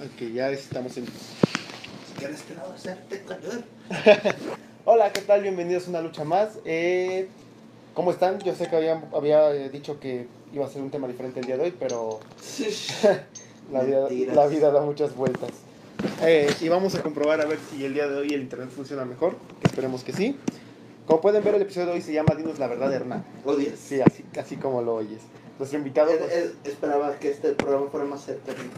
Ok, ya estamos en... Calor. Hola, ¿qué tal? Bienvenidos a una lucha más. Eh, ¿Cómo están? Yo sé que había, había eh, dicho que iba a ser un tema diferente el día de hoy, pero la vida, la vida da muchas vueltas. Eh, y vamos a comprobar a ver si el día de hoy el internet funciona mejor, esperemos que sí. Como pueden ver, el episodio de hoy se llama Dinos la verdad, Hernán. Odias. Sí, así, así como lo oyes. Nuestro invitado... Pues, eh, esperaba que este programa fuera más cerca de mi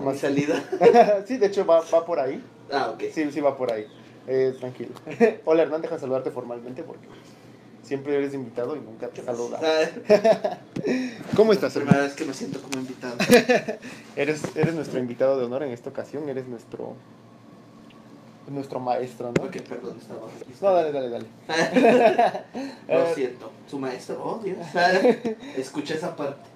Más- salida. sí, de hecho va, va por ahí. Ah, ok. Sí, sí va por ahí. Eh, tranquilo. Hola Hernán, deja saludarte formalmente porque siempre eres invitado y nunca te saludas. Ah, ¿Cómo estás, primera Hernán? vez que me siento como invitado. Eres, eres nuestro invitado de honor en esta ocasión, eres nuestro nuestro maestro, ¿no? Ok, perdón, estaba. No, dale, dale, dale. Lo Eh, siento. Su maestro, oh Dios. Escuché esa parte.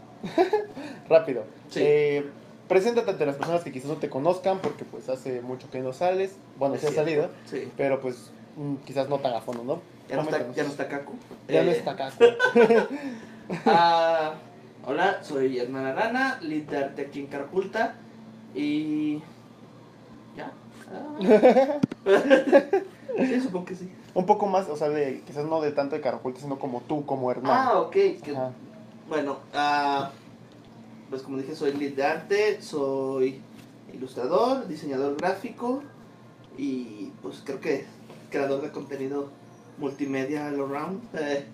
rápido. Sí. Eh, preséntate ante las personas que quizás no te conozcan porque pues hace mucho que no sales. Bueno, sí has salido, Sí. pero pues mm, quizás no tan a fondo, ¿no? Ya no, está, ya no está Caco. Ya no Eh, está acá. ah, hola, soy Hernán Arana, lead de aquí en Carapulta. Y. ¿Ya? Ah. sí, supongo que sí. Un poco más, o sea, de, quizás no de tanto de Carapulta, sino como tú, como Hernán. Ah, ok. que- bueno, ah, pues como dije, soy lead de arte, soy ilustrador, diseñador gráfico y pues creo que creador de contenido multimedia all around.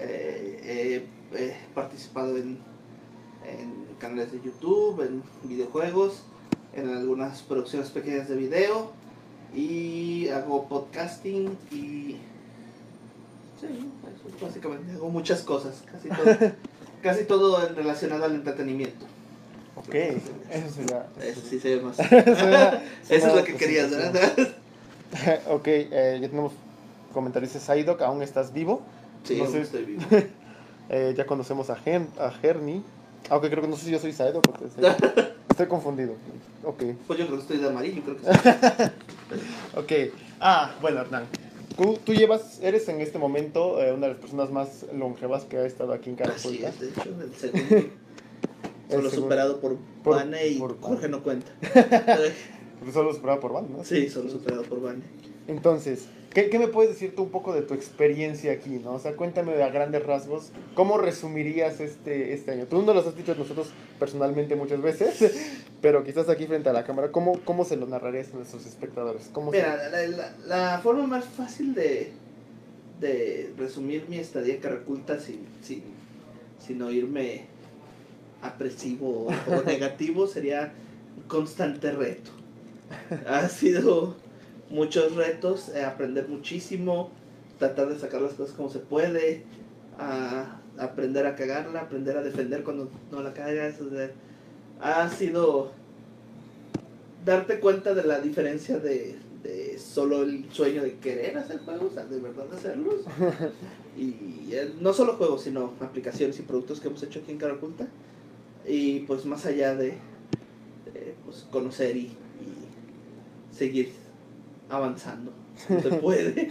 Eh, eh, eh, he participado en, en canales de YouTube, en videojuegos, en algunas producciones pequeñas de video y hago podcasting y sí, eso básicamente hago muchas cosas, casi todo, casi todo en- relacionado al entretenimiento. Ok, eso sería. Eso sí se ve más. Eso es lo que querías. ¿verdad? ok, eh, ya tenemos comentarios de Saidok, aún estás vivo. Sí, No sé. estoy vivo. Eh, ya conocemos a, Gen, a. Aunque creo que no sé si yo soy estoy, estoy confundido. Ok, Pues yo creo que estoy de amarillo, creo que sí. ok. Ah, bueno, Hernán. Tú, tú llevas, eres en este momento eh, una de las personas más longevas que ha estado aquí en Así Carapulta. es, de hecho, el segundo. Solo superado por, Por- Vane y por Jorge Vane. no cuenta. Solo superado por Van, ¿no? sí, solo superado por Vane. Entonces, ¿qué, qué me puedes decir tú un poco de tu experiencia aquí, no? O sea, cuéntame a grandes rasgos, ¿cómo resumirías este, este año? Tú no los has dicho a nosotros personalmente muchas veces, pero quizás aquí frente a la cámara, ¿cómo, cómo se lo narrarías a nuestros espectadores? ¿Cómo se- Mira, la, la- la forma más fácil de, de resumir mi estadía en Caraculta sin, sin, sin oírme apresivo o, negativo sería constante reto. Ha sido muchos retos, eh, aprender muchísimo, tratar de sacar las cosas como se puede, a aprender a cagarla, aprender a defender cuando no la cagas. o sea, ha sido darte cuenta de la diferencia de, de solo el sueño de querer hacer juegos, de verdad hacerlos. y eh, no solo juegos, sino aplicaciones y productos que hemos hecho aquí en Cara Oculta. Y pues más allá de, de, pues, conocer y, y seguir avanzando. si Se puede.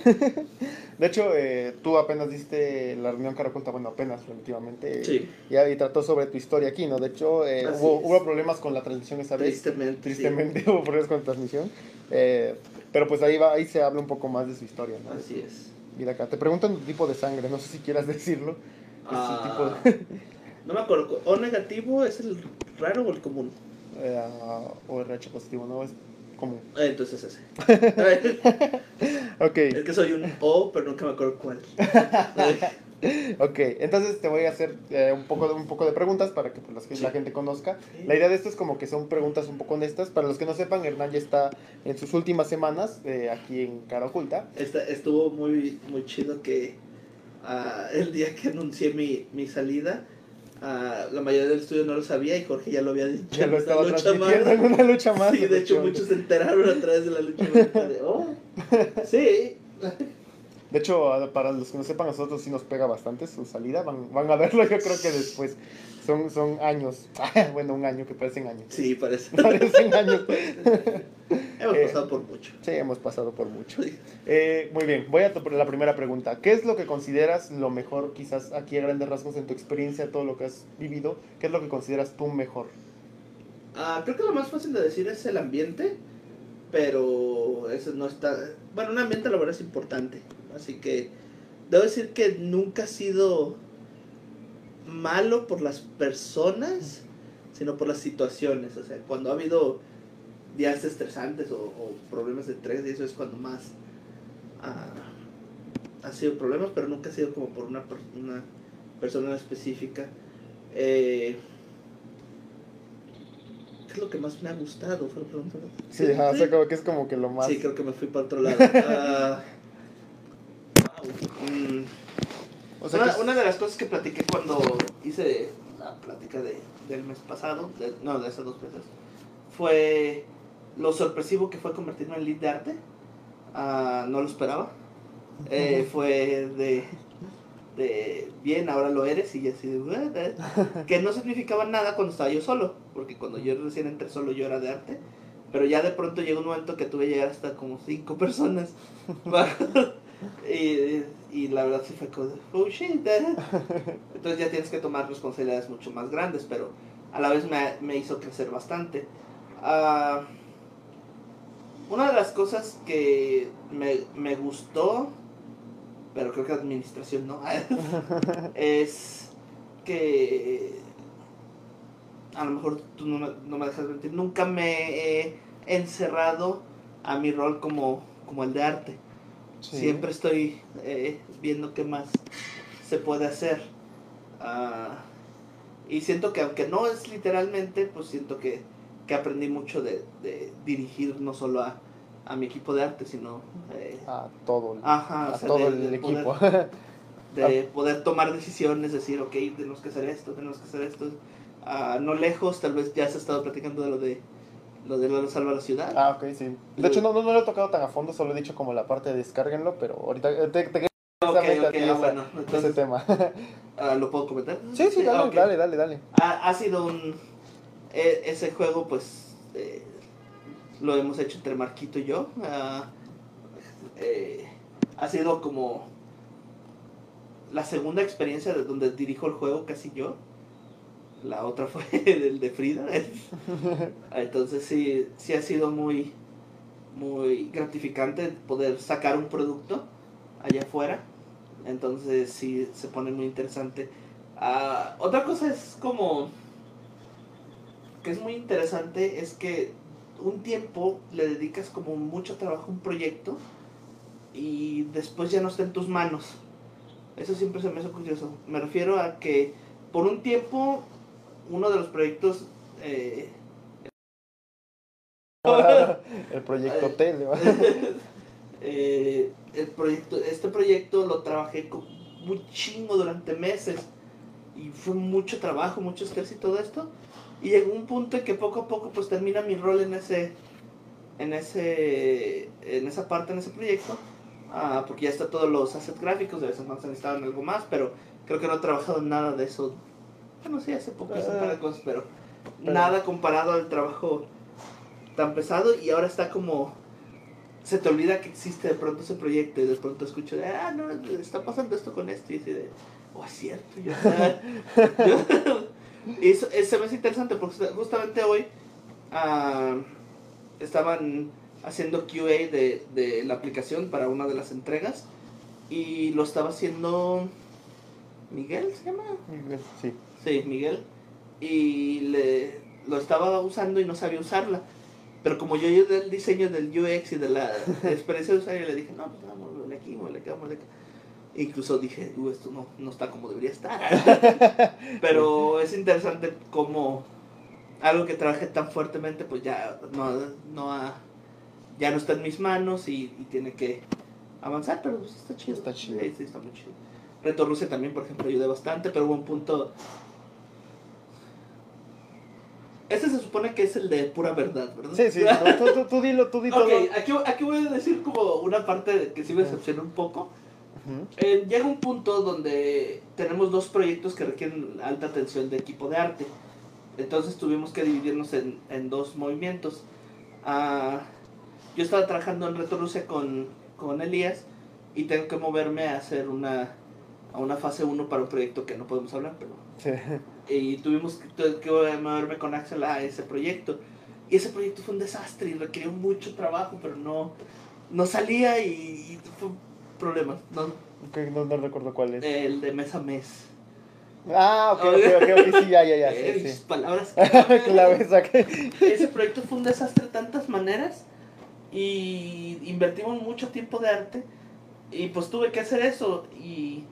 De hecho, eh, tú apenas diste la reunión Caracolta, bueno, apenas relativamente, Sí, y, y trató sobre tu historia aquí, ¿no? De hecho, eh, hubo, es. hubo problemas con la transmisión esa vez. tristemente. sí. Tristemente hubo problemas con la transmisión. eh, pero pues ahí va, ahí se habla un poco más de su historia, ¿no? Así es. Mira acá, te preguntan tu tipo de sangre, no sé si quieras decirlo. Es un Ah, tipo no me acuerdo. ¿O negativo es el raro o el común? eh, o RH positivo, ¿no? Común. Eh, Entonces ese. Ok, Es que soy un O, pero nunca me acuerdo cuál. ok. Entonces te voy a hacer eh, un, poco de, un poco de preguntas para que pues, las- Sí. la gente conozca. La idea de esto es como que son preguntas un poco honestas. Para los que no sepan, Hernán ya está en sus últimas semanas eh, aquí en Cara Oculta. Esta- estuvo muy, muy chido que ah, el día que anuncié mi, mi salida, ah, la mayoría del estudio no lo sabía y Jorge ya lo había dicho. Ya lo estaba lucha más. en una lucha más. Sí, de hecho muchos se enteraron a través de la lucha más. De, oh, sí. De hecho, a- para los que no sepan, a nosotros sí nos pega bastante su salida. Van, van a verlo, yo creo que después. Son, son años. bueno, un año que parecen años. Sí, parece. Parecen años. Hemos Eh, pasado por mucho. Sí, hemos pasado por mucho. Sí. Eh, muy bien, voy a la primera pregunta. ¿Qué es lo que consideras lo mejor, quizás aquí a grandes rasgos en tu experiencia, todo lo que has vivido? ¿Qué es lo que consideras tú mejor? Ah, creo que lo más fácil de decir es el ambiente, pero eso no está... Bueno, un ambiente la verdad es importante, así que debo decir que nunca ha sido malo por las personas, sino por las situaciones. O sea, cuando ha habido días estresantes o, o problemas de estrés, y eso es cuando más ah, ha sido problemas, pero nunca ha sido como por una, una persona específica. Eh, ¿Qué es lo que más me ha gustado? Fue. Sí, ajá, o sea, como que es como que lo más... Sí, creo que me fui para otro lado. Ah, wow. Mm, o sea, una, que es- una de las cosas que platiqué cuando hice la plática de, del mes pasado, de- no, de hace dos meses, fue lo sorpresivo que fue convertirme en lead de arte. Ah, no lo esperaba. Eh, fue de, de, bien, ahora lo eres, y así de, que no significaba nada cuando estaba yo solo, porque cuando yo recién entré solo yo era de arte, pero ya de pronto llegó un momento que tuve que llegar hasta como cinco personas. y, y la verdad sí fue como, oh shit. eh". Entonces ya tienes que tomar responsabilidades mucho más grandes, pero a la vez me, me hizo crecer bastante. Ah, una de las cosas que me, me gustó, pero creo que administración no, es que a lo mejor tú no me, no me dejas mentir, nunca me he encerrado a mi rol como, como el de arte. Sí. Siempre estoy eh, viendo qué más se puede hacer. Ah, y siento que aunque no es literalmente, pues siento que, que aprendí mucho de, de dirigir no solo a, a mi equipo de arte, sino eh, A todo, el- ajá, o a sea, todo de- el de poder- equipo. de poder tomar decisiones, decir, ok, tenemos que hacer esto, tenemos que hacer esto. Ah, no lejos, tal vez ya se ha estado platicando de lo de lo de lo salva la ciudad. ah, ok, sí. De hecho, no, no, no lo he tocado tan a fondo, solo he dicho como la parte de descárguenlo, pero ahorita eh, te, te ok, precisamente a ok, ti ah, bueno, ese entonces, tema. ah, ¿lo puedo comentar? sí, sí, dale, dale, dale, dale. Ha, ha sido un... e- ese juego, pues, eh, lo hemos hecho entre Marquito y yo. ah, eh, ha sido como la segunda experiencia de donde dirijo el juego casi yo. La otra fue el de Frida. Entonces sí, sí ha sido muy, muy gratificante poder sacar un producto allá afuera. Entonces sí se pone muy interesante. Ah, otra cosa es como que es muy interesante es que un tiempo le dedicas como mucho trabajo a un proyecto y después ya no está en tus manos. Eso siempre se me hace curioso. Me refiero a que por un tiempo uno de los proyectos eh, el proyecto tele, eh, el proyecto, este proyecto lo trabajé con muy chingo durante meses y fue mucho trabajo, mucho estrés y todo esto. Y llegó un punto en que poco a poco pues termina mi rol en ese, en ese, en esa parte, en ese proyecto. Ah, porque ya está todos los assets gráficos, de vez en cuando se necesitaban algo más, pero creo que no he trabajado en nada de eso. Bueno, sí, hace poco hice un par de cosas, pero Pero- nada comparado al trabajo tan pesado y ahora está como se te olvida que existe de pronto ese proyecto y de pronto escucho de, ah, no, está pasando esto con esto y así de, oh, es cierto, yo, yo- y eso, eso se me hace interesante porque justamente hoy ah, estaban haciendo QA de, de la aplicación para una de las entregas y lo estaba haciendo Miguel, ¿se llama? Sí. Sí, Miguel. Y le, lo estaba usando y no sabía usarla. Pero como yo yo del diseño del UX y de la experiencia de usuario, le dije, no, pues vamos, muévele aquí, muévele acá, muévele acá. Incluso dije, uh, esto no, no está como debería estar. Pero es interesante como algo que trabajé tan fuertemente, pues ya no, no ha- ya no está en mis manos y, y tiene que avanzar, pero pues está chido. Está chido. Sí, sí, está muy chido. Reto Rusia también, por ejemplo, ayudé bastante, pero hubo un punto... Este se supone que es el de pura verdad, ¿verdad? Sí, sí, tú, tú, tú dilo, tú di todo. Ok, aquí, aquí voy a decir como una parte que sí me decepcionó un poco. Eh, llega un punto donde tenemos dos proyectos que requieren alta atención de equipo de arte. Entonces tuvimos que dividirnos en, en dos movimientos. Ah, yo estaba trabajando en Reto Rusia con, con Elías y tengo que moverme a hacer una a una fase 1 para un proyecto que no podemos hablar, pero... Sí. Y tuvimos que, que moverme con Axel a ese proyecto. Y ese proyecto fue un desastre y requirió mucho trabajo, pero no, no salía y, y fue un problema. No, no, no recuerdo cuál es. el de mes a mes. Ah, ok, ok, ok, ok, sí, ya, ya, ya. Eh, Sí, mis sí. palabras. Clave, saqué. Ese proyecto fue un desastre de tantas maneras y invertimos mucho tiempo de arte y pues tuve que hacer eso y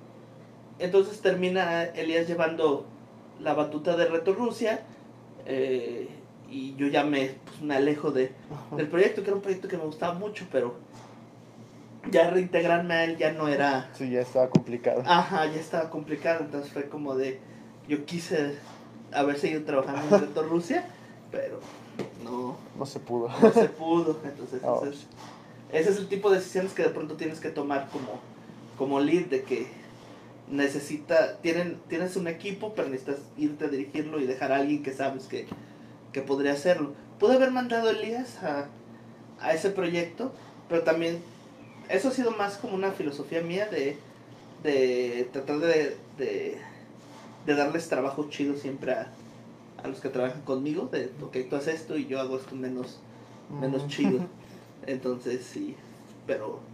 entonces termina Elías llevando la batuta de Reto Rusia eh, y yo ya me, pues, me alejo de, del proyecto, que era un proyecto que me gustaba mucho, pero ya reintegrarme a él ya no era... Sí, ya estaba complicado. Ajá, ya estaba complicado, entonces fue como de, yo quise haber seguido trabajando en Reto Rusia, pero no, No se pudo. no se pudo, entonces Oh. ese, es, ese es el tipo de decisiones que de pronto tienes que tomar como, como lead, de que necesita, tienen, tienes un equipo, pero necesitas irte a dirigirlo y dejar a alguien que sabes que, que podría hacerlo. Pude haber mandado a Elías a, a ese proyecto, pero también eso ha sido más como una filosofía mía de, de tratar de, de, de darles trabajo chido siempre a, a los que trabajan conmigo, de, ok, tú haces esto y yo hago esto menos, menos Mm. chido. Entonces sí, pero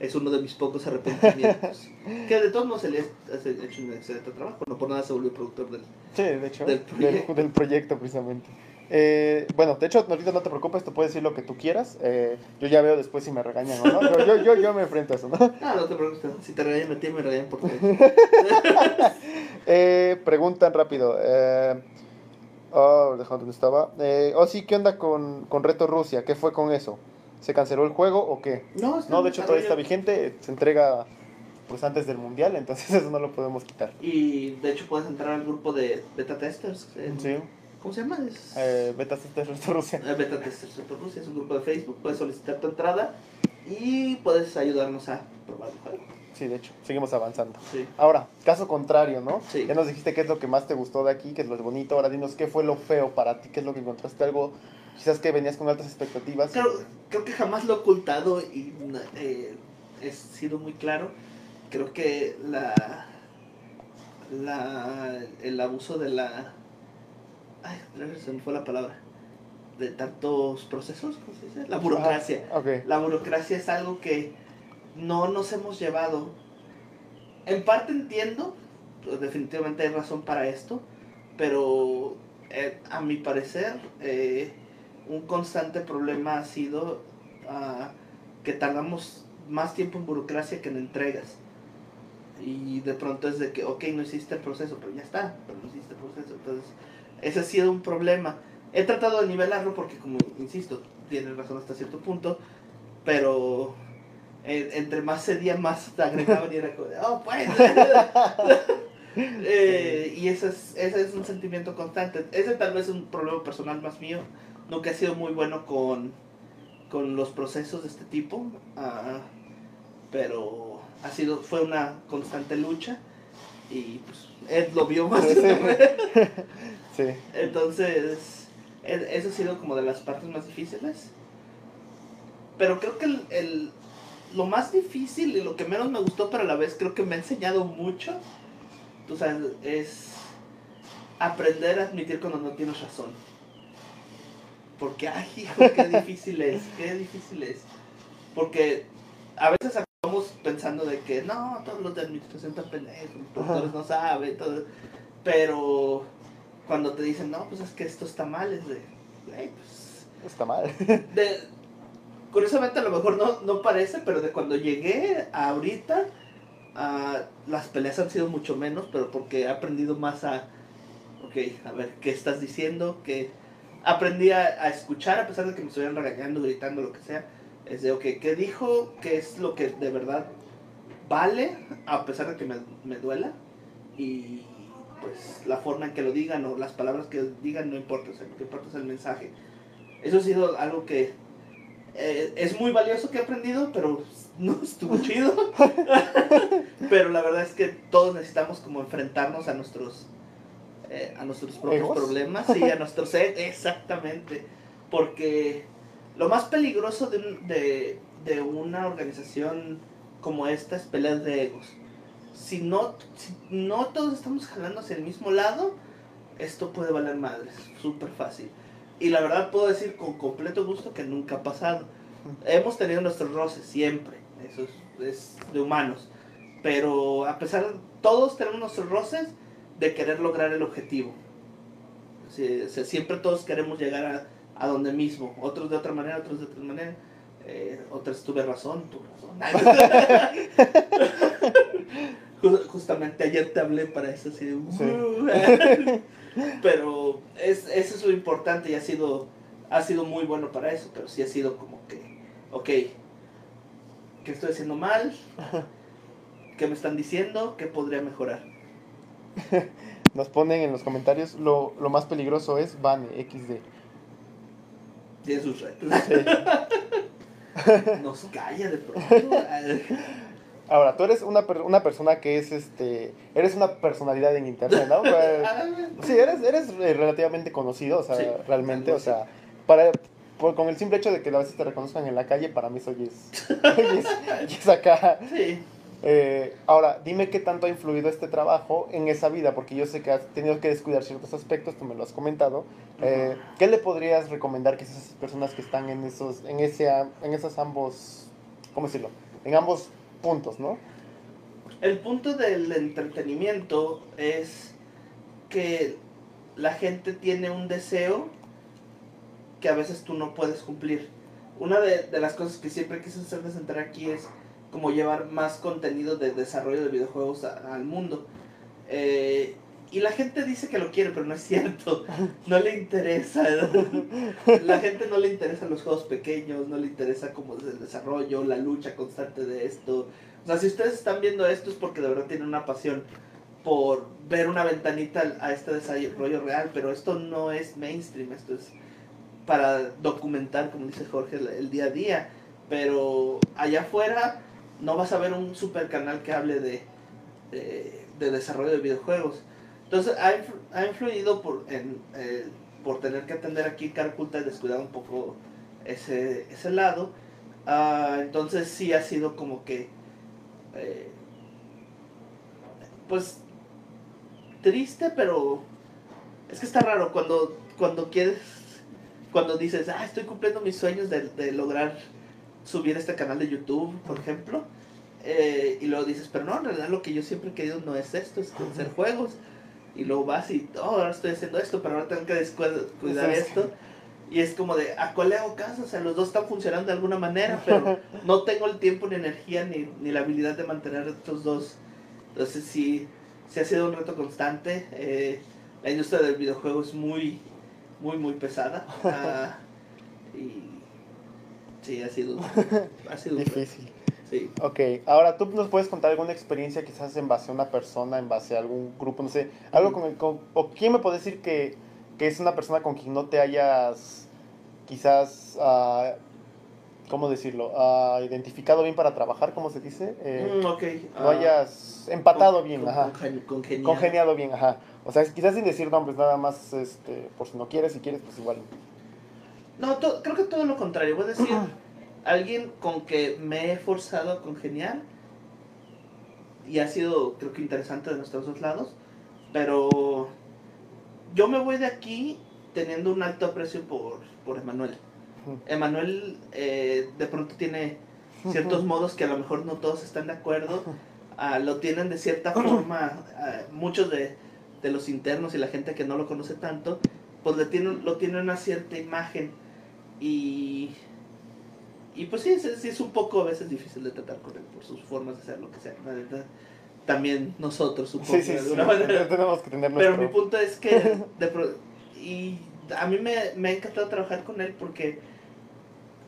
es uno de mis pocos arrepentimientos. que de todos modos Elías ha hecho un excelente trabajo, no por nada se volvió productor del... Sí, de hecho, Del del proyecto. del, proyecto precisamente. Eh, bueno, de hecho, ahorita no te preocupes, tú puedes decir lo que tú quieras. Eh, yo ya veo después si me regañan o no. Yo, yo, yo, yo me enfrento a eso, ¿no? Ah, no te preocupes, si te regañan a ti, me regañan por ti. Eh, preguntan rápido. Eh, oh, déjame dónde estaba. Eh, oh, sí, ¿qué onda con, con Reto Rusia? ¿Qué fue con eso? ¿Se canceló el juego o qué? No, está No, de hecho todavía está vigente. Se entrega pues antes del mundial, entonces eso no lo podemos quitar. Y de hecho puedes entrar al grupo de beta testers. en- Sí. ¿Cómo se llama? Es, Eh, beta Reto Rusia. Eh, Beta Testers de Rusia es un grupo de Facebook, puedes solicitar tu entrada y puedes ayudarnos a probar el juego. Sí, de hecho, seguimos avanzando. Sí. Ahora, caso contrario, ¿no? Sí. Ya nos dijiste qué es lo que más te gustó de aquí, qué es lo bonito. Ahora dinos qué fue lo feo para ti, qué es lo que encontraste algo, quizás que venías con altas expectativas. Creo, creo que jamás lo he ocultado y eh, he sido muy claro. Creo que la, la el abuso de la ay, se me fue la palabra de tantos procesos, ¿cómo se dice? La burocracia. Ah. La burocracia es algo que no nos hemos llevado. En parte entiendo, pues, definitivamente hay razón para esto, pero eh, a mi parecer eh, un constante problema ha sido ah, que tardamos más tiempo en burocracia que en entregas. Y de pronto es de que, ok, no hiciste el proceso, pero ya está, pero no hiciste el proceso. Entonces, ese ha sido un problema. He tratado de nivelarlo porque, como insisto, tiene razón hasta cierto punto, pero eh, entre más cedía, más agregaban y era como, oh, pues. Eh, y ese es, ese es un sentimiento constante. Ese tal vez es un problema personal más mío. Nunca he sido muy bueno con, con los procesos de este tipo, ah, pero ha sido, fue una constante lucha y pues Ed lo vio más. Sí. Entonces, e- eso ha sido como de las partes más difíciles. Pero creo que el, el- lo más difícil y lo que menos me gustó, pero a la vez creo que me ha enseñado mucho, tú sabes, es aprender a admitir cuando no tienes razón. Porque, ay, hijo, qué difícil es, qué difícil es. Porque a veces acabamos pensando de que no, todos los de administración están pendejos, los no saben, todo. Pero cuando te dicen, no, pues es que esto está mal, es de, pues. Está mal. De, curiosamente, a lo mejor no, no parece, pero de cuando llegué a ahorita, ah, las peleas han sido mucho menos, pero porque he aprendido más a, ok, a ver, ¿qué estás diciendo? que Aprendí a, a escuchar, a pesar de que me estuvieran regañando, gritando, lo que sea. Es de, ok, ¿qué dijo? ¿Qué es lo que de verdad vale? A pesar de que me, me duela. Y pues la forma en que lo digan o las palabras que digan no importa, o sea, lo que importa es el mensaje. Eso ha sido algo que eh, es muy valioso que he aprendido, pero no estuvo chido. pero la verdad es que todos necesitamos como enfrentarnos a nuestros eh, a nuestros propios ¿Egos? problemas y a nuestros e- exactamente porque lo más peligroso de, un- de, de una organización como esta es peleas de egos si no, si no todos estamos jalando hacia el mismo lado, esto puede valer madres, súper fácil. Y la verdad puedo decir con completo gusto que nunca ha pasado. Hemos tenido nuestros roces siempre, eso es, es de humanos. Pero a pesar de todos tenemos nuestros roces de querer lograr el objetivo. Sí, o sea, siempre todos queremos llegar a, a donde mismo, otros de otra manera, otros de otra manera. Eh, otras tuve razón, tuve razón. Ju- Justamente ayer te hablé para eso, así de, Sí. Pero es, eso es lo importante y ha sido, ha sido muy bueno para eso, pero sí ha sido como que, ok, ¿qué estoy haciendo mal? ¿Qué me están diciendo? ¿Qué podría mejorar? Nos ponen en los comentarios, lo, lo más peligroso es Bane, XD. Tiene sus retos. Nos calla de pronto. Ahora, tú eres una, per- una persona que es, este, eres una personalidad en internet, ¿no? Pues, Sí, eres, eres eh, relativamente conocido, o sea, Sí, realmente, o sea, para, por- con el simple hecho de que a veces te reconozcan en la calle, para mí eso es, es, es acá. Sí. Eh, ahora, dime qué tanto ha influido este trabajo en esa vida, porque yo sé que has tenido que descuidar ciertos aspectos, tú me lo has comentado. Eh, ¿Qué le podrías recomendar que esas personas que están en esos, en ese, en esos ambos, ¿cómo decirlo? En ambos puntos, ¿no? El punto del entretenimiento es que la gente tiene un deseo que a veces tú no puedes cumplir. Una de, de las cosas que siempre quise hacer de sentar aquí es como llevar más contenido de desarrollo de videojuegos a- al mundo. Eh, y la gente dice que lo quiere, pero no es cierto. No le interesa. La gente no le interesan los juegos pequeños, no le interesa como el desarrollo, la lucha constante de esto. O sea, si ustedes están viendo esto es porque de verdad tienen una pasión por ver una ventanita a este desarrollo real, pero esto no es mainstream, esto es para documentar, como dice Jorge, el, el día a día. Pero allá afuera no vas a ver un super canal que hable de, de, de desarrollo de videojuegos. Entonces ha, ha influido por, eh, por tener que atender aquí Carculta y descuidar un poco ese, ese lado. Ah, entonces sí ha sido como que, eh, pues, triste, pero es que está raro cuando, cuando quieres, cuando dices, ah, estoy cumpliendo mis sueños de, de lograr subir este canal de YouTube, por ejemplo. eh, y luego dices, pero no, en realidad lo que yo siempre he querido no es esto, es hacer juegos. Y luego vas y, oh, ahora estoy haciendo esto, pero ahora tengo que cuidar Sí, sí. esto. Y es como de, ¿a cuál le hago caso? O sea, los dos están funcionando de alguna manera, pero no tengo el tiempo, ni energía, ni, ni la habilidad de mantener estos dos. Entonces sí, sí ha sido un reto constante. Eh, la industria del videojuego es muy, muy, muy pesada. Ah, y sí, ha sido, ha sido. Difícil. Sí. Ok, ahora tú nos puedes contar alguna experiencia quizás en base a una persona, en base a algún grupo, no sé, algo con el... con- o quién me puede decir que, que es una persona con quien no te hayas quizás, ah, ¿cómo decirlo? Ah, identificado bien para trabajar, ¿cómo se dice? Eh, Mm, ok. no ah, hayas empatado con- bien, con- ajá. congen- congeniado. Congeniado bien, ajá. O sea, quizás sin decir nombres, nada más, este, por si no quieres, si quieres, pues igual. No, to- creo que todo lo contrario. Voy a decir, alguien con que me he forzado a congeniar y ha sido, creo que interesante de nuestros dos lados, pero yo me voy de aquí teniendo un alto aprecio por, por Emanuel. Emanuel eh, de pronto tiene ciertos modos que a lo mejor no todos están de acuerdo, ah, lo tienen de cierta forma, ah, muchos de, de los internos y la gente que no lo conoce tanto, pues le tienen, lo tienen una cierta imagen y, y pues sí, es, sí es un poco a veces difícil de tratar con él por sus formas de hacer lo que sea. la. También nosotros un poco Sí, sí, de sí. alguna manera. Tenemos que tener Pero mi punto es que de pro- y a mí me, me ha encantado trabajar con él porque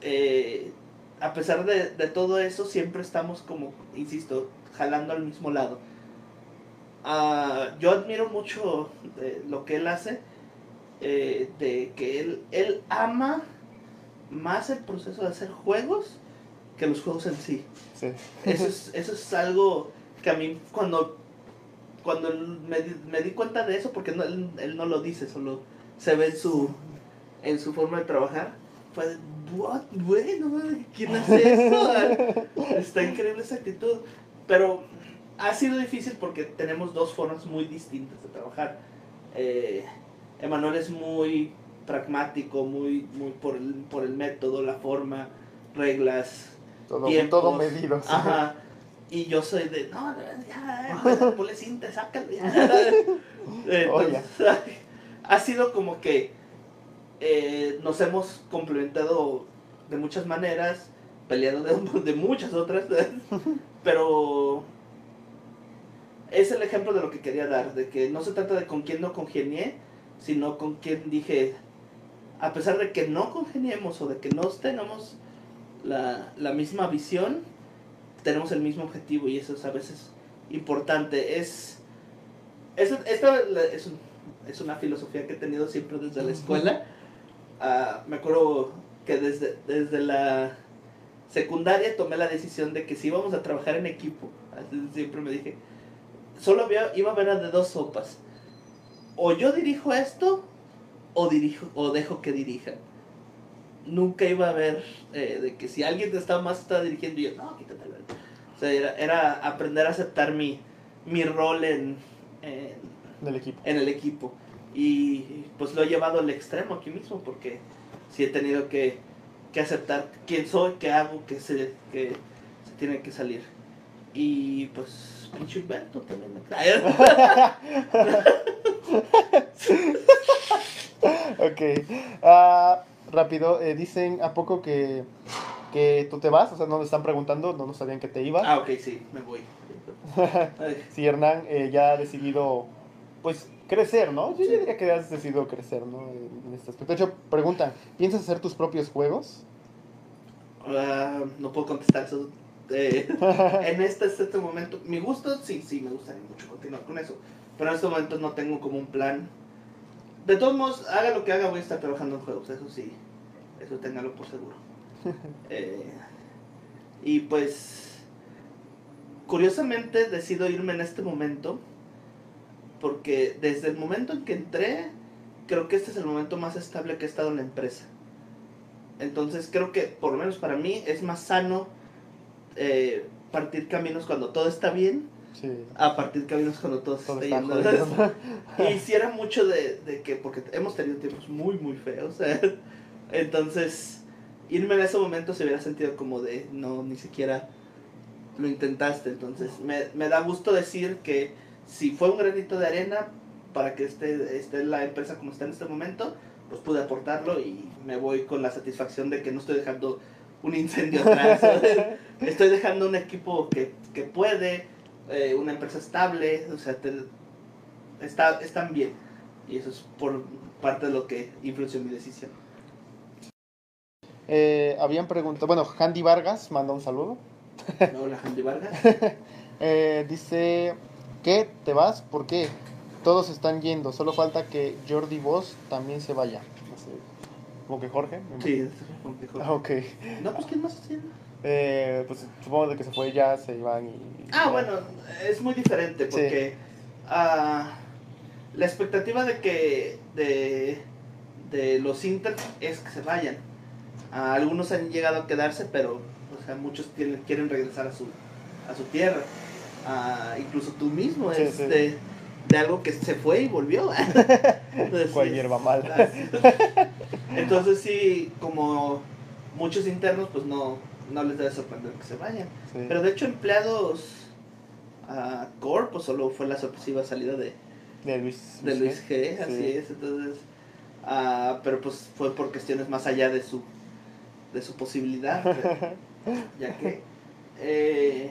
eh, a pesar de, de todo eso siempre estamos como, insisto, jalando al mismo lado. Ah, yo admiro mucho de lo que él hace, eh, de que él, él ama más el proceso de hacer juegos que los juegos en sí. Sí. Eso es, eso es algo que a mí cuando, cuando me, di- me di cuenta de eso, porque no, él, él no lo dice, solo se ve en su, en su forma de trabajar, fue de, what, güey, no mames, ¿quién hace eso? Está increíble esa actitud. Pero ha sido difícil porque tenemos dos formas muy distintas de trabajar. Eh, Emanuel es muy pragmático, muy, muy por, el, por el método, la forma, reglas, Todo, tiempos. todo medido. sí. Ajá. Y yo soy de, no, ya, ya, ponle cinta, sácalo ya. Entonces, ha sido como que eh, nos hemos complementado de muchas maneras, peleado de, de muchas otras, pero es el ejemplo de lo que quería dar, de que no se trata de con quién no congenié, sino con quién dije, a pesar de que no congeniemos o de que no tengamos la, la misma visión, tenemos el mismo objetivo y eso es a veces importante. Es, es, esta es, es una filosofía que he tenido siempre desde la escuela. Ah, me acuerdo que desde, desde la secundaria tomé la decisión de que si íbamos a trabajar en equipo, así siempre me dije, solo había, iba a haber de dos sopas. O yo dirijo esto o, dirijo, o dejo que dirijan. Nunca iba a haber eh, de que si alguien te está más está dirigiendo y yo, no, quítate. la-". O sea, era, era aprender a aceptar mi, mi rol en, en, Del equipo. en el equipo. Y pues lo he llevado al extremo aquí mismo porque sí he tenido que, que aceptar quién soy, qué hago, que se, que se tiene que salir. Y pues pinche Humberto también me Ok. Ah, rápido, eh, dicen a poco que, que tú te vas, o sea, no nos están preguntando, no nos sabían que te ibas. Ah, ok, sí, me voy. Si Hernán eh, ya ha decidido, pues, crecer, ¿no? Yo Sí. ya diría que has decidido crecer, ¿no? En este aspecto. De hecho, preguntan, ¿piensas hacer tus propios juegos? ah, no puedo contestar eso. eh, en este, este momento, mi gusto, sí, sí, me gustaría mucho continuar con eso. Pero en este momento no tengo como un plan. De todos modos, haga lo que haga, voy a estar trabajando en juegos, eso sí. Eso téngalo por seguro. Eh, y pues, curiosamente decido irme en este momento. Porque desde el momento en que entré, creo que este es el momento más estable que he estado en la empresa. Entonces creo que, por lo menos para mí, es más sano eh, partir caminos cuando todo está bien Sí. a partir caminos cuando todo se Todo está yendo. Y si era mucho de, de que, porque hemos tenido tiempos muy, muy feos. ¿eh? Entonces, irme en ese momento se hubiera sentido como de, no, ni siquiera lo intentaste. Entonces, me, me da gusto decir que si fue un granito de arena para que esté, esté la empresa como está en este momento, pues pude aportarlo y me voy con la satisfacción de que no estoy dejando un incendio atrás. Estoy dejando un equipo que, que puede, eh, una empresa estable, o sea, te- está, están bien. Y eso es por parte de lo que influenció mi decisión. Eh, habían preguntado, bueno, Handy Vargas manda un saludo. Hola, Andy Vargas. Eh, dice, ¿qué? ¿Te vas? ¿Por qué? Todos están yendo, solo falta que Jordi Voss también se vaya. No sé, como que Jorge. Sí, es complejo. Ah, ok. No, pues ¿quién más está haciendo? Eh, pues supongo de que se fue ya, se iban y... Ah, bueno, es muy diferente porque ah, la expectativa de que de, de los Inter es que se vayan. Ah, algunos han llegado a quedarse, pero o sea, muchos tienen, quieren regresar a su, a su tierra. Ah, incluso tú mismo Sí, es sí. De, de algo que se fue y volvió. Entonces, Cual sí, hierba mala. Entonces sí, como muchos internos, pues no, no les debe sorprender que se vayan. Sí. Pero de hecho empleados a Core, pues solo fue la sorpresiva salida de, de Luis, de Luis G, Sí. así es, entonces, ah, pero pues fue por cuestiones más allá de su, de su posibilidad, ya que, eh,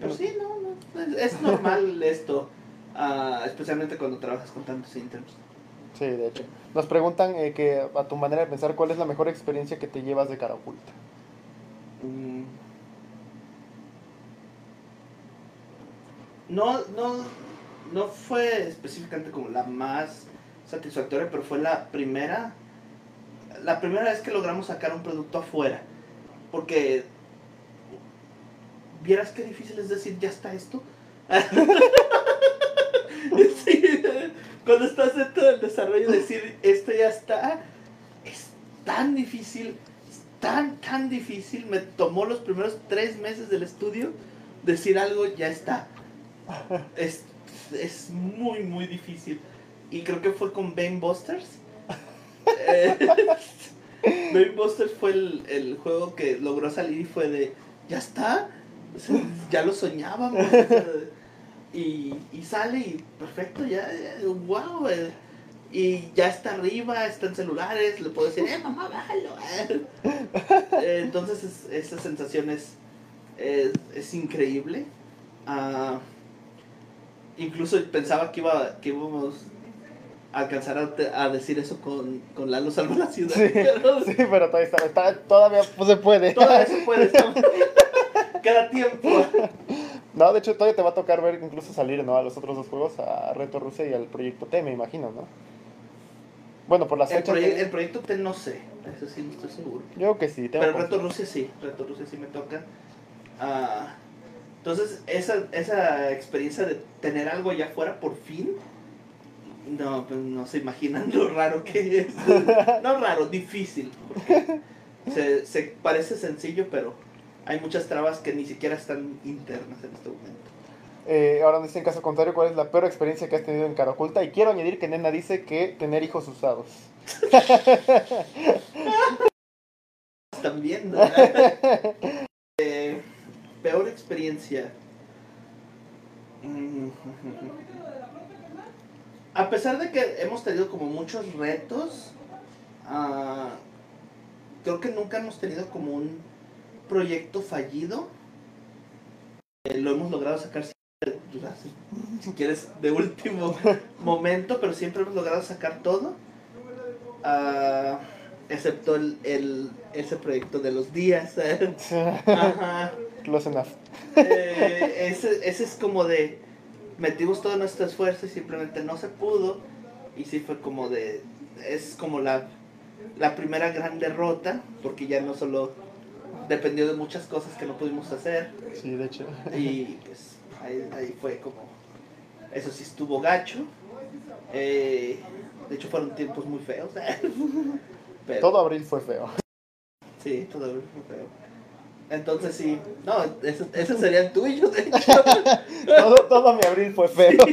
pero sí, no, no, es, es normal esto, ah, especialmente cuando trabajas con tantos internos. Sí, de hecho. Nos preguntan eh, que a tu manera de pensar, ¿cuál es la mejor experiencia que te llevas de cara oculta? Mm. No, no, no fue específicamente como la más satisfactoria, pero fue la primera, la primera vez que logramos sacar un producto afuera. Porque, ¿vieras qué difícil es decir, ya está esto? Cuando estás dentro del desarrollo, decir, esto ya está, es tan difícil, tan, tan difícil. Me tomó los primeros tres meses del estudio decir algo ya está. Es, es muy, muy difícil. Y creo que fue con Bane Busters. Eh, Bane Busters fue el, el juego que logró salir y fue de, ya está, o sea, ya lo soñábamos. o sea, y, y sale y perfecto, ya, ya, wow. eh, y ya está arriba, está en celulares, le puedo decir, eh, mamá, bájalo. Eh, entonces es- esa sensación es, es, es increíble. Ah, incluso pensaba que, iba, que íbamos a alcanzar a, te- a decir eso con, con Lalo Salva la Ciudad. Sí, pero sí, pero todavía, está, está- todavía pues, se puede. todavía se puede. Cada tiempo. No, de hecho todavía te va a tocar ver incluso salir, ¿no? A los otros dos juegos, a Reto Rusia y al Proyecto T, me imagino, ¿no? Bueno, por las El, fechas... proye- que- el proyecto T no sé, eso sí no estoy seguro. Yo creo que sí. tengo Pero Reto confianza. Rusia sí, Reto Rusia sí me toca. Ah, entonces, esa, esa experiencia de tener algo allá afuera por fin, no, pues no se imaginan lo raro que es. No raro, difícil. Se, se parece sencillo, pero hay muchas trabas que ni siquiera están internas en este momento. Eh, ahora dice en caso contrario, ¿cuál es la peor experiencia que has tenido en cara oculta? Y quiero añadir que Nena dice que tener hijos usados. También, ¿no? Eh, peor experiencia. Mm, A pesar de que hemos tenido como muchos retos, ah, creo que nunca hemos tenido como un proyecto fallido. Eh, lo hemos logrado sacar, si quieres, de último momento, pero siempre hemos logrado sacar todo. Ah, excepto el, el- ese proyecto de los días. Ajá. Close enough. Eh, ese, ese es como de metimos todo nuestro esfuerzo y simplemente no se pudo y sí fue como de es como la la primera gran derrota porque ya no solo dependió de muchas cosas que no pudimos hacer Sí, de hecho. y pues ahí, ahí fue como eso sí estuvo gacho Eh, de hecho fueron tiempos muy feos Pero- Todo abril fue feo. Sí, todo fue feo. Entonces sí, no, ese, ese sería el tuyo, de hecho. Todo, todo mi abril fue feo.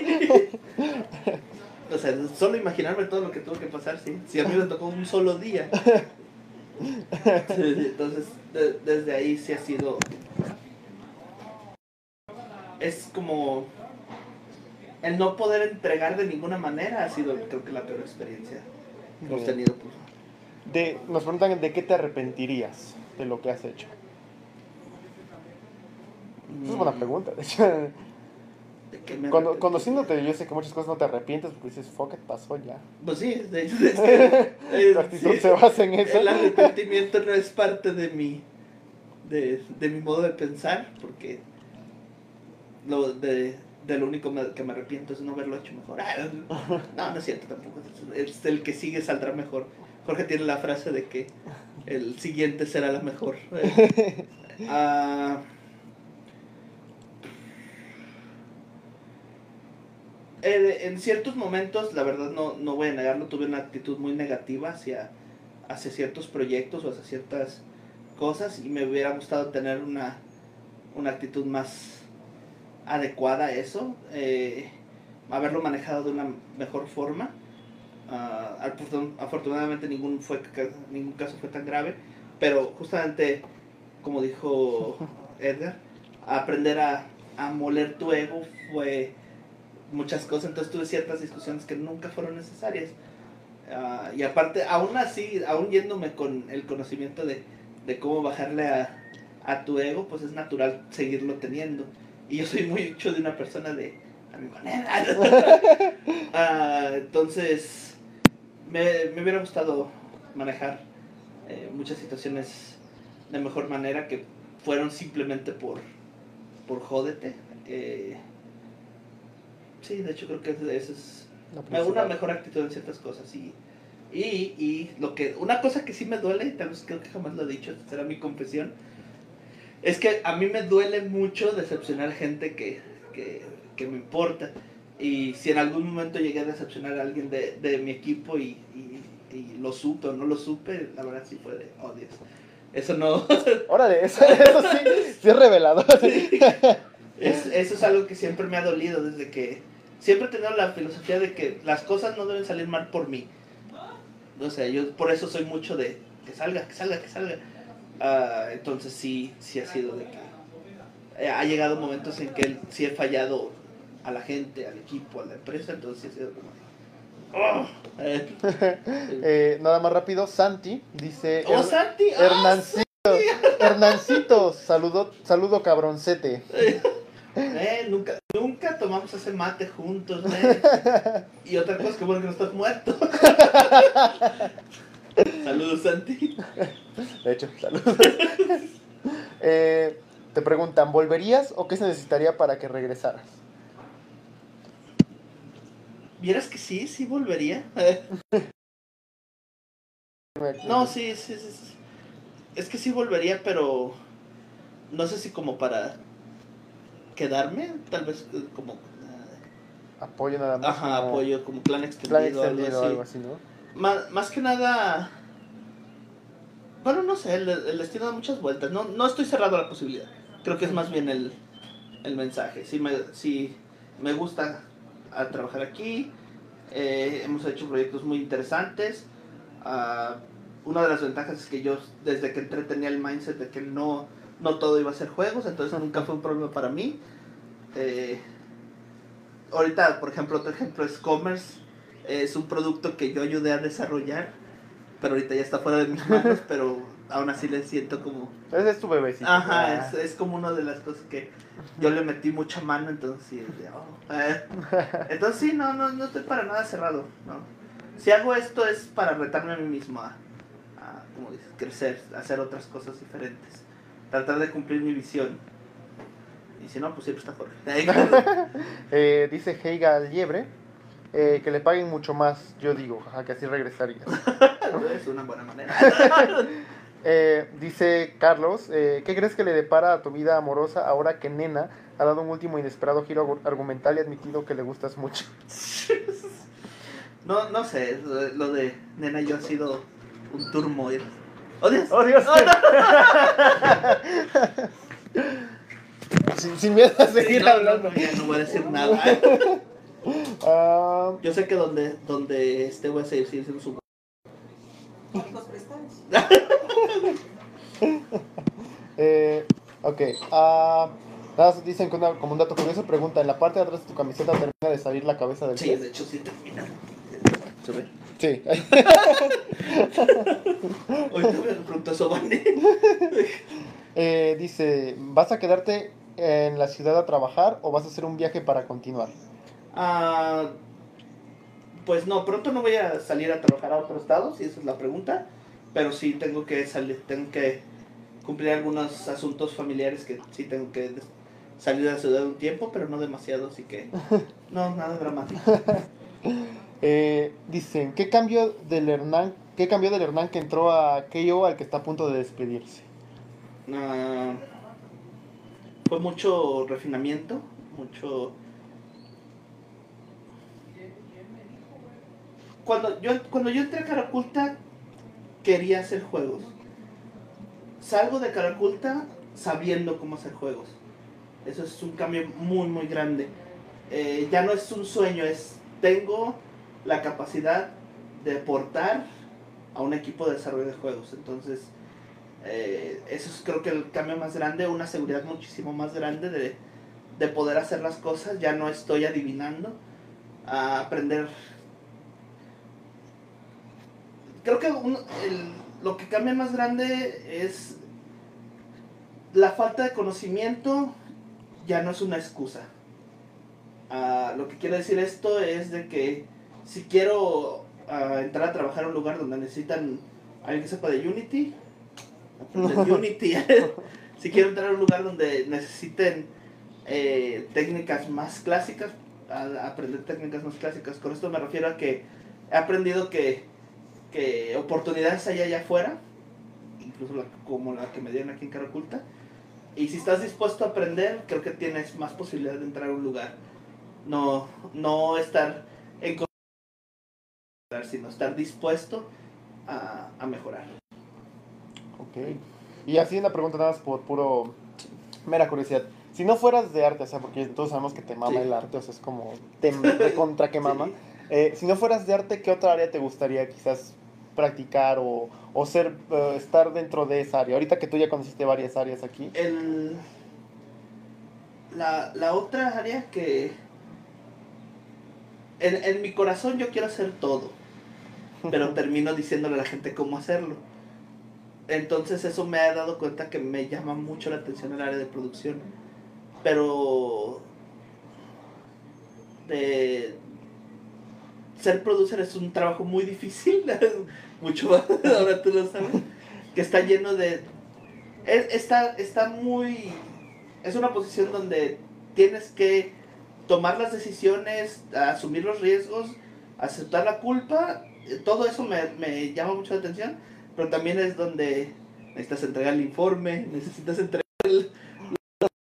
O sea, solo imaginarme todo lo que tuvo que pasar, sí. Si a mí me tocó un solo día. Entonces, de- desde ahí sí ha sido... Es como... El no poder entregar de ninguna manera ha sido, creo que, la peor experiencia que hemos tenido. pues. De, nos preguntan de qué te arrepentirías de lo que has hecho. Esa es buena pregunta, de hecho. ¿De qué me Cuando, conociéndote, yo sé que muchas cosas no te arrepientes porque dices, fuck it, pasó ya. Pues sí, de hecho, es que, eh, actitud sí, se basa en eso. El arrepentimiento no es parte de mi, de, de mi modo de pensar, porque lo de, de lo único me- que me arrepiento es no haberlo hecho mejor. Ah, No, no es cierto tampoco. Es, el que sigue saldrá mejor. Jorge tiene la frase de que el siguiente será la mejor. Eh, ah, eh, en ciertos momentos, la verdad no, no voy a negarlo, tuve una actitud muy negativa hacia, hacia ciertos proyectos o hacia ciertas cosas y me hubiera gustado tener una, una actitud más adecuada a eso, eh, haberlo manejado de una mejor forma. Ah, afortun- afortunadamente ningún, fue, ningún caso fue tan grave, pero justamente, como dijo Edgar, aprender a, a moler tu ego fue muchas cosas, entonces tuve ciertas discusiones que nunca fueron necesarias. Ah, y aparte, aún así, aún yéndome con el conocimiento de, de cómo bajarle a, a tu ego, pues es natural seguirlo teniendo. Y yo soy muy hecho de una persona de a mi. Ah, entonces, me, me hubiera gustado manejar eh, muchas situaciones de mejor manera que fueron simplemente por, por jódete. Eh, sí, de hecho creo que esa es una mejor actitud en ciertas cosas y, y, y lo que una cosa que sí me duele y tal vez creo que jamás lo he dicho será mi confesión es que a mí me duele mucho decepcionar gente que, que, que me importa y si en algún momento llegué a decepcionar a alguien de, de mi equipo y, y, y lo supe o no lo supe la verdad sí fue de oh Dios eso no Órale, eso, eso sí, sí es revelador. Es, eso es algo que siempre me ha dolido desde que... Siempre he tenido la filosofía de que las cosas no deben salir mal por mí. O sea, yo por eso soy mucho de que salga, que salga, que salga. Ah, entonces sí, sí ha sido de que... eh, ha llegado momentos en que sí he fallado a la gente, al equipo, a la empresa, entonces sí ha sido como... de, "Oh", eh, Eh, nada más rápido, Santi dice... ¡Oh, Her- Santi! ¡Ah, Hernancito, Hernancito, saludo, saludo cabroncete. Eh, nunca, nunca tomamos ese mate juntos, eh. Y otra cosa, que bueno que no estás muerto. Saludos, Santi. De hecho, saludos. Eh, te preguntan, ¿volverías o qué se necesitaría para que regresaras? ¿Vieras que sí? Sí volvería. Eh, No, sí, sí, sí. Es que sí volvería, pero no sé si como para quedarme, tal vez eh, como... ah, Apoyo nada más. Ajá, como apoyo, como plan extendido, Plan algo extendido o así. algo así, ¿no? Más, más que nada. Bueno, no sé, el, el destino da muchas vueltas. No, no estoy cerrado a la posibilidad. Creo que es más bien el, el mensaje. Sí me, sí me gusta a trabajar aquí. eh, hemos hecho proyectos muy interesantes. Ah, una de las ventajas es que yo desde que entré tenía el mindset de que no, no todo iba a ser juegos, entonces nunca fue un problema para mí. Eh, ahorita, por ejemplo, otro ejemplo es Commerce. Es un producto que yo ayudé a desarrollar, pero ahorita ya está fuera de mis manos, pero aún así le siento como... Ese es tu bebecito. Ajá, Ah. es, es como una de las cosas que yo le metí mucha mano, entonces sí, oh, eh. Entonces sí, no, no, no estoy para nada cerrado, ¿no? Si hago esto es para retarme a mí mismo a, a, como dices, crecer, hacer otras cosas diferentes, tratar de cumplir mi visión. Y si no, pues siempre está Jorge. Eh, dice Heiga Liebre eh, que le paguen mucho más, yo digo, jaja, que así regresarías. es una buena manera. Eh, dice Carlos, eh, ¿qué crees que le depara a tu vida amorosa ahora que Nena ha dado un último inesperado giro argu- argumental y ha admitido que le gustas mucho? No, no sé, lo de- nena y yo ha sido un turmoil. ¡Oh, Dios! ¡Oh, Dios! sin, sin miedo a seguir no, hablando. no voy a decir nada. Ah, Yo sé que donde, donde este voy a seguir siendo su... Eh, ok. ah, nada más dicen que una- como un dato curioso, pregunta, ¿en la parte de atrás de tu camiseta termina de salir la cabeza del Sí, pie? de hecho sí termina. ¿Se ve? Sí. Ahorita me preguntó Sobani. Eh, dice, ¿vas a quedarte en la ciudad a trabajar o vas a hacer un viaje para continuar? Ah, pues no, pronto no voy a salir a trabajar a otro estado, si esa es la pregunta. Pero sí tengo que salir, tengo que cumplir algunos asuntos familiares que sí tengo que salir de la ciudad un tiempo, pero no demasiado, así que no, nada dramático. Eh, dicen, ¿qué cambio del Hernán, qué cambió del Hernán que entró a KO al que está a punto de despedirse? Ah, fue mucho refinamiento, mucho... Cuando yo, cuando yo entré a Caraculta, quería hacer juegos. Salgo de Caraculta sabiendo cómo hacer juegos. Eso es un cambio muy, muy grande. Eh, ya no es un sueño, es tengo la capacidad de aportar a un equipo de desarrollo de juegos. Entonces, eh, eso es creo que el cambio más grande, una seguridad muchísimo más grande de, de poder hacer las cosas. Ya no estoy adivinando, a aprender. Creo que un- el- lo que cambia más grande es la falta de conocimiento, ya no es una excusa. Ah, lo que quiero decir esto es de que si quiero ah, entrar a trabajar a un lugar donde necesitan alguien que sepa de Unity, aprender Unity. si quiero entrar a un lugar donde necesiten eh, técnicas más clásicas, a aprender técnicas más clásicas. Con esto me refiero a que he aprendido que, que oportunidades hay allá afuera, incluso la- como la que me dieron aquí en Caraculta. Y si estás dispuesto a aprender, creo que tienes más posibilidad de entrar a un lugar. No, no estar en sino estar dispuesto a, a mejorar. Ok. Y así una pregunta nada más por puro mera curiosidad. si no fueras de arte, o sea, porque todos sabemos que te mama Sí. el arte, o sea, es como te contra que mama. Sí. Eh, si no fueras de arte, ¿qué otra área te gustaría quizás practicar o, o ser, eh, estar dentro de esa área? Ahorita que tú ya conociste varias áreas aquí. El, la, la otra área que... En, en mi corazón yo quiero hacer todo, pero termino diciéndole a la gente cómo hacerlo. Entonces eso me ha dado cuenta que me llama mucho la atención el área de producción. Pero... De... Ser producer es un trabajo muy difícil, mucho más, ahora tú lo sabes, que está lleno de es- está, está muy... Es una posición donde tienes que tomar las decisiones, asumir los riesgos, aceptar la culpa. eh, Todo eso me, me llama mucho la atención, pero también es donde necesitas entregar el informe, necesitas entregar el-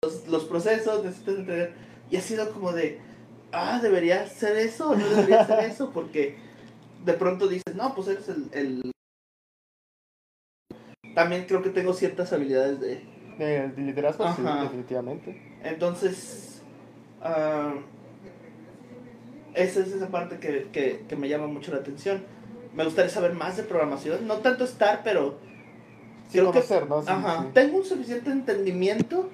los, los procesos, necesitas entregar... Y ha sido como de, ah, debería hacer eso no debería hacer eso, porque de pronto dices, no, pues eres el- el también creo que tengo ciertas habilidades de... De, de liderazgo, sí, definitivamente. Entonces, ah, esa es esa parte que, que, que me llama mucho la atención. Me gustaría saber más de programación, no tanto estar, pero Sí, Creo que- conocer, ¿no? Sí, ajá, sí. tengo un suficiente entendimiento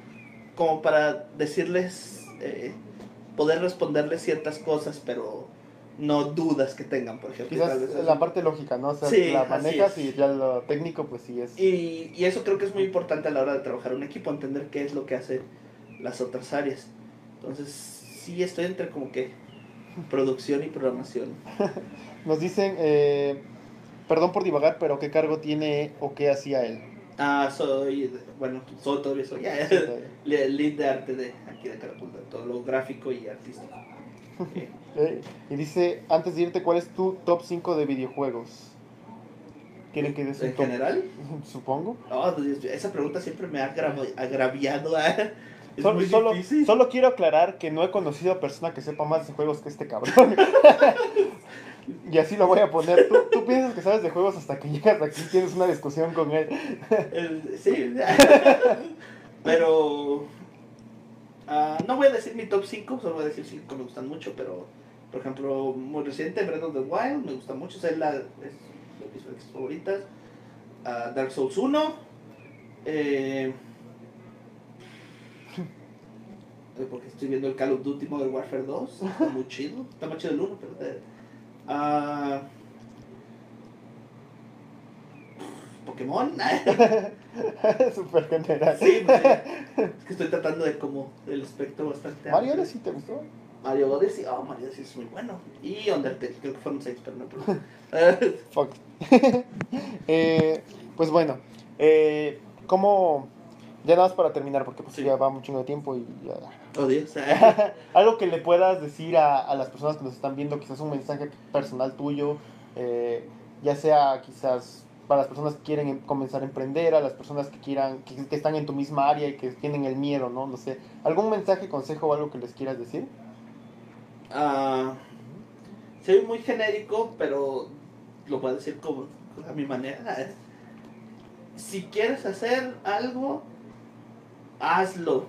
como para decirles, eh, poder responderles ciertas cosas, pero no dudas que tengan, por ejemplo. Quizás tal vez la parte lógica, ¿no? O sea, Sí, la manejas y ya lo técnico, pues sí es. Y, y eso creo que es muy importante a la hora de trabajar un equipo, entender qué es lo que hace las otras áreas. Entonces, sí estoy entre como que producción y programación. Nos dicen, eh, perdón por divagar, pero ¿qué cargo tiene o qué hacía él? Ah, soy, bueno, soy todavía soy ya, Sí, le- lead de arte de aquí de Caracol, de todo lo gráfico y artístico. Eh, Eh, y dice, antes de irte, ¿cuál es tu top 5 de videojuegos? ¿Quieren que des ¿En top? general? Supongo. Oh, esa pregunta siempre me ha agra- agraviado. ah. Es muy solo, solo quiero aclarar que no he conocido a persona que sepa más de juegos que este cabrón. y así lo voy a poner. ¿Tú, tú piensas que sabes de juegos hasta que llegas aquí y tienes una discusión con él. Sí, pero ah, no voy a decir mi top 5, solo voy a decir 5 que me gustan mucho, pero por ejemplo, muy reciente, Breath of the Wild, me gusta mucho, Zelda es de mis favoritas, Ah, Dark Souls 1, eh, eh, porque estoy viendo el Call of Duty Modern Warfare 2, está muy chido, está más chido el 1, pero... eh, ah, Pokémon, Súper general. Sí, pues, sí. es que estoy tratando de como el espectro bastante Mario. Odyssey te gustó. Mario Odyssey, oh, Mario Odyssey es muy bueno. Y Undertale, creo que fueron seis, pero no pero- Fuck. Eh, pues bueno, eh, ¿cómo? Ya nada más para terminar, porque pues Sí. ya va mucho de tiempo y ya. Oh, Dios. Algo que le puedas decir a, a las personas que nos están viendo, quizás un mensaje personal tuyo, eh, ya sea quizás para las personas que quieren em- comenzar a emprender, a las personas que quieran, que, que están en tu misma área y que tienen el miedo, ¿no? No sé, ¿algún mensaje, consejo o algo que les quieras decir? Ah, soy muy genérico, pero lo puedo decir como a mi manera. Si quieres hacer algo, hazlo.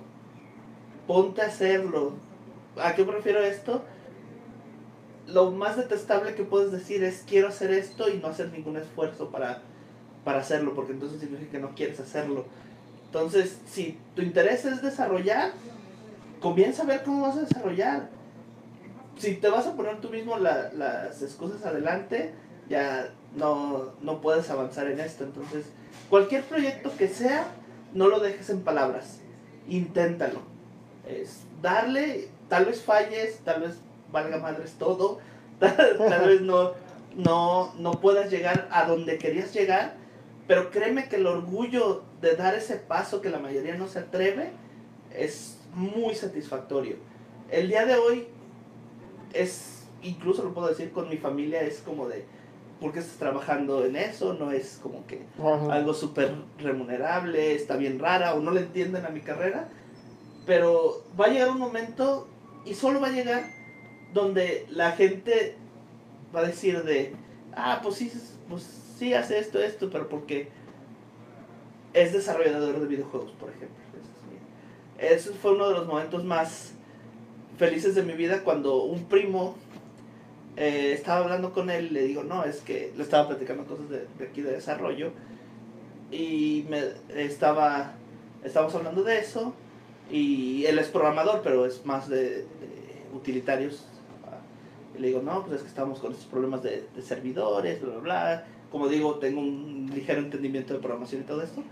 Ponte a hacerlo. ¿A qué me refiero esto? Lo más detestable que puedes decir es quiero hacer esto y no hacer ningún esfuerzo para, para hacerlo, porque entonces significa que no quieres hacerlo. Entonces, si tu interés es desarrollar, comienza a ver cómo vas a desarrollar si te vas a poner tú mismo la- las excusas adelante, ya no, no puedes avanzar en esto. Entonces, cualquier proyecto que sea, no lo dejes en palabras. Inténtalo. Darle, tal vez falles, tal vez valga madres todo, tal, tal vez no, no, no puedas llegar a donde querías llegar, pero créeme que el orgullo de dar ese paso que la mayoría no se atreve es muy satisfactorio. El día de hoy es, incluso lo puedo decir con mi familia, es como de, ¿por qué estás trabajando en eso? No es como que algo súper remunerable, está bien rara o no le entienden a mi carrera, pero va a llegar un momento y solo va a llegar donde la gente va a decir de, ah, pues sí, pues sí hace esto, esto, pero porque es desarrollador de videojuegos, por ejemplo. Ese es ese fue uno de los momentos más felices de mi vida cuando un primo eh, estaba hablando con él y le digo, no, es que le estaba platicando cosas de, de aquí de desarrollo y me estaba, estábamos hablando de eso y él es programador, pero es más de, de utilitarios. Y le digo, no, pues es que estamos con estos problemas de, de servidores, bla, bla, bla. Como digo, tengo un ligero entendimiento de programación y todo esto.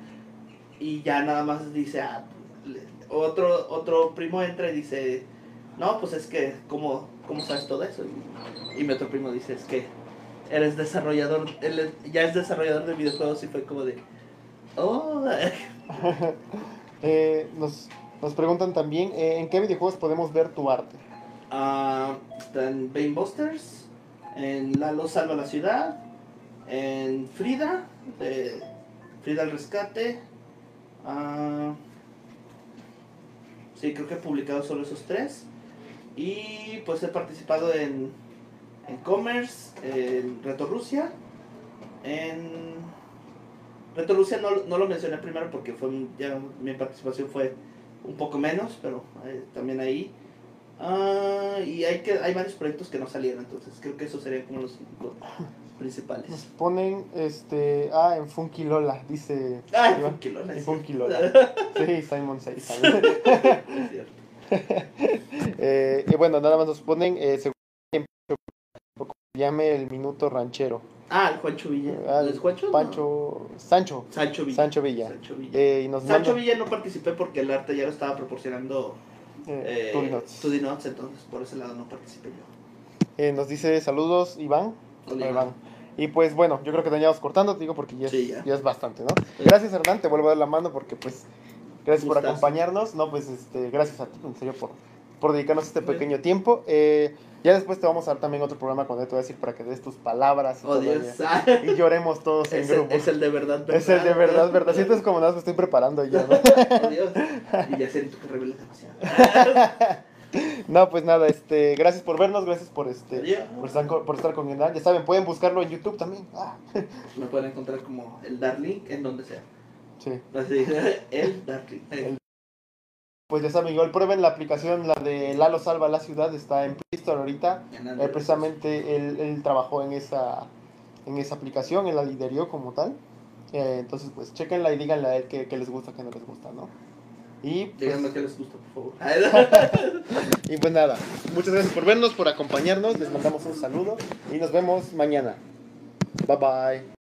Y ya nada más dice, ah, otro, otro primo entra y dice, no, pues es que, ¿cómo, cómo sabes todo eso? Y, y mi otro primo dice, es que eres desarrollador, él ya es desarrollador de videojuegos y fue como de, oh, Eh, nos, nos preguntan también, eh, ¿en qué videojuegos podemos ver tu arte? Ah, está en Bane Busters, en Lalo Salva la Ciudad, en Frida, de Frida al Rescate. ah, sí, creo que he publicado solo esos tres. Y pues he participado en, en Commerce, en Reto Rusia, en... Reto Rusia no, no lo mencioné primero porque fue ya mi participación fue un poco menos, pero eh, también ahí. Ah, y hay que hay varios proyectos que no salieron, entonces creo que esos serían como los cinco Nos principales. ponen, este, ah, en Funky Lola, dice Ah, Iván. Funky Lola, En. Funky Lola. Sí, Simon Says. Es cierto. eh, y bueno, nada más nos ponen, eh, según llame el minuto ranchero. Ah, el Juancho Villa. Ah, ¿Es Juancho? No. Pancho, Sancho, Sancho Villa. Sancho Villa. Sancho Villa. Eh, y nos Sancho manda Villa no participé porque el arte ya lo estaba proporcionando eh, eh, Nuts, entonces por ese lado no participé yo. Eh, nos dice saludos, Iván. Hola, Iván. Y pues bueno, yo creo que teníamos cortando, te digo, porque ya es, Sí, ya. ya es bastante, ¿no? Gracias, Hernán, te vuelvo a dar la mano porque pues gracias por acompañarnos, no, pues este, gracias a ti, en serio, por, por dedicarnos este pequeño tiempo. Eh, ya después te vamos a dar también otro programa cuando te voy a decir para que des tus palabras y, Oh, Dios. y- lloremos todos en es, el, grupo. es el de verdad, verdad. Es el de verdad, verdad. Sientes como nada, me estoy preparando ya, ¿no? Oh, Dios. Y ya siento que revela demasiado. No, pues nada, este, gracias por vernos, gracias por este, por estar con, por estar con. Ya saben, pueden buscarlo en YouTube también. Ah, Me pueden encontrar como el Darling en donde sea. Sí. Así, el Darling. El- Pues ya saben, igual prueben la aplicación, la de Lalo Salva la Ciudad, está en Play Store ahorita. Eh, precisamente él, él trabajó en esa, en esa aplicación, él la lideró como tal. Eh, entonces, pues chequenla y díganle a él qué les gusta, qué no les gusta, ¿no? Y pues, que les gusta, por favor. y pues nada, muchas gracias por vernos, por acompañarnos, les mandamos un saludo y nos vemos mañana. Bye bye.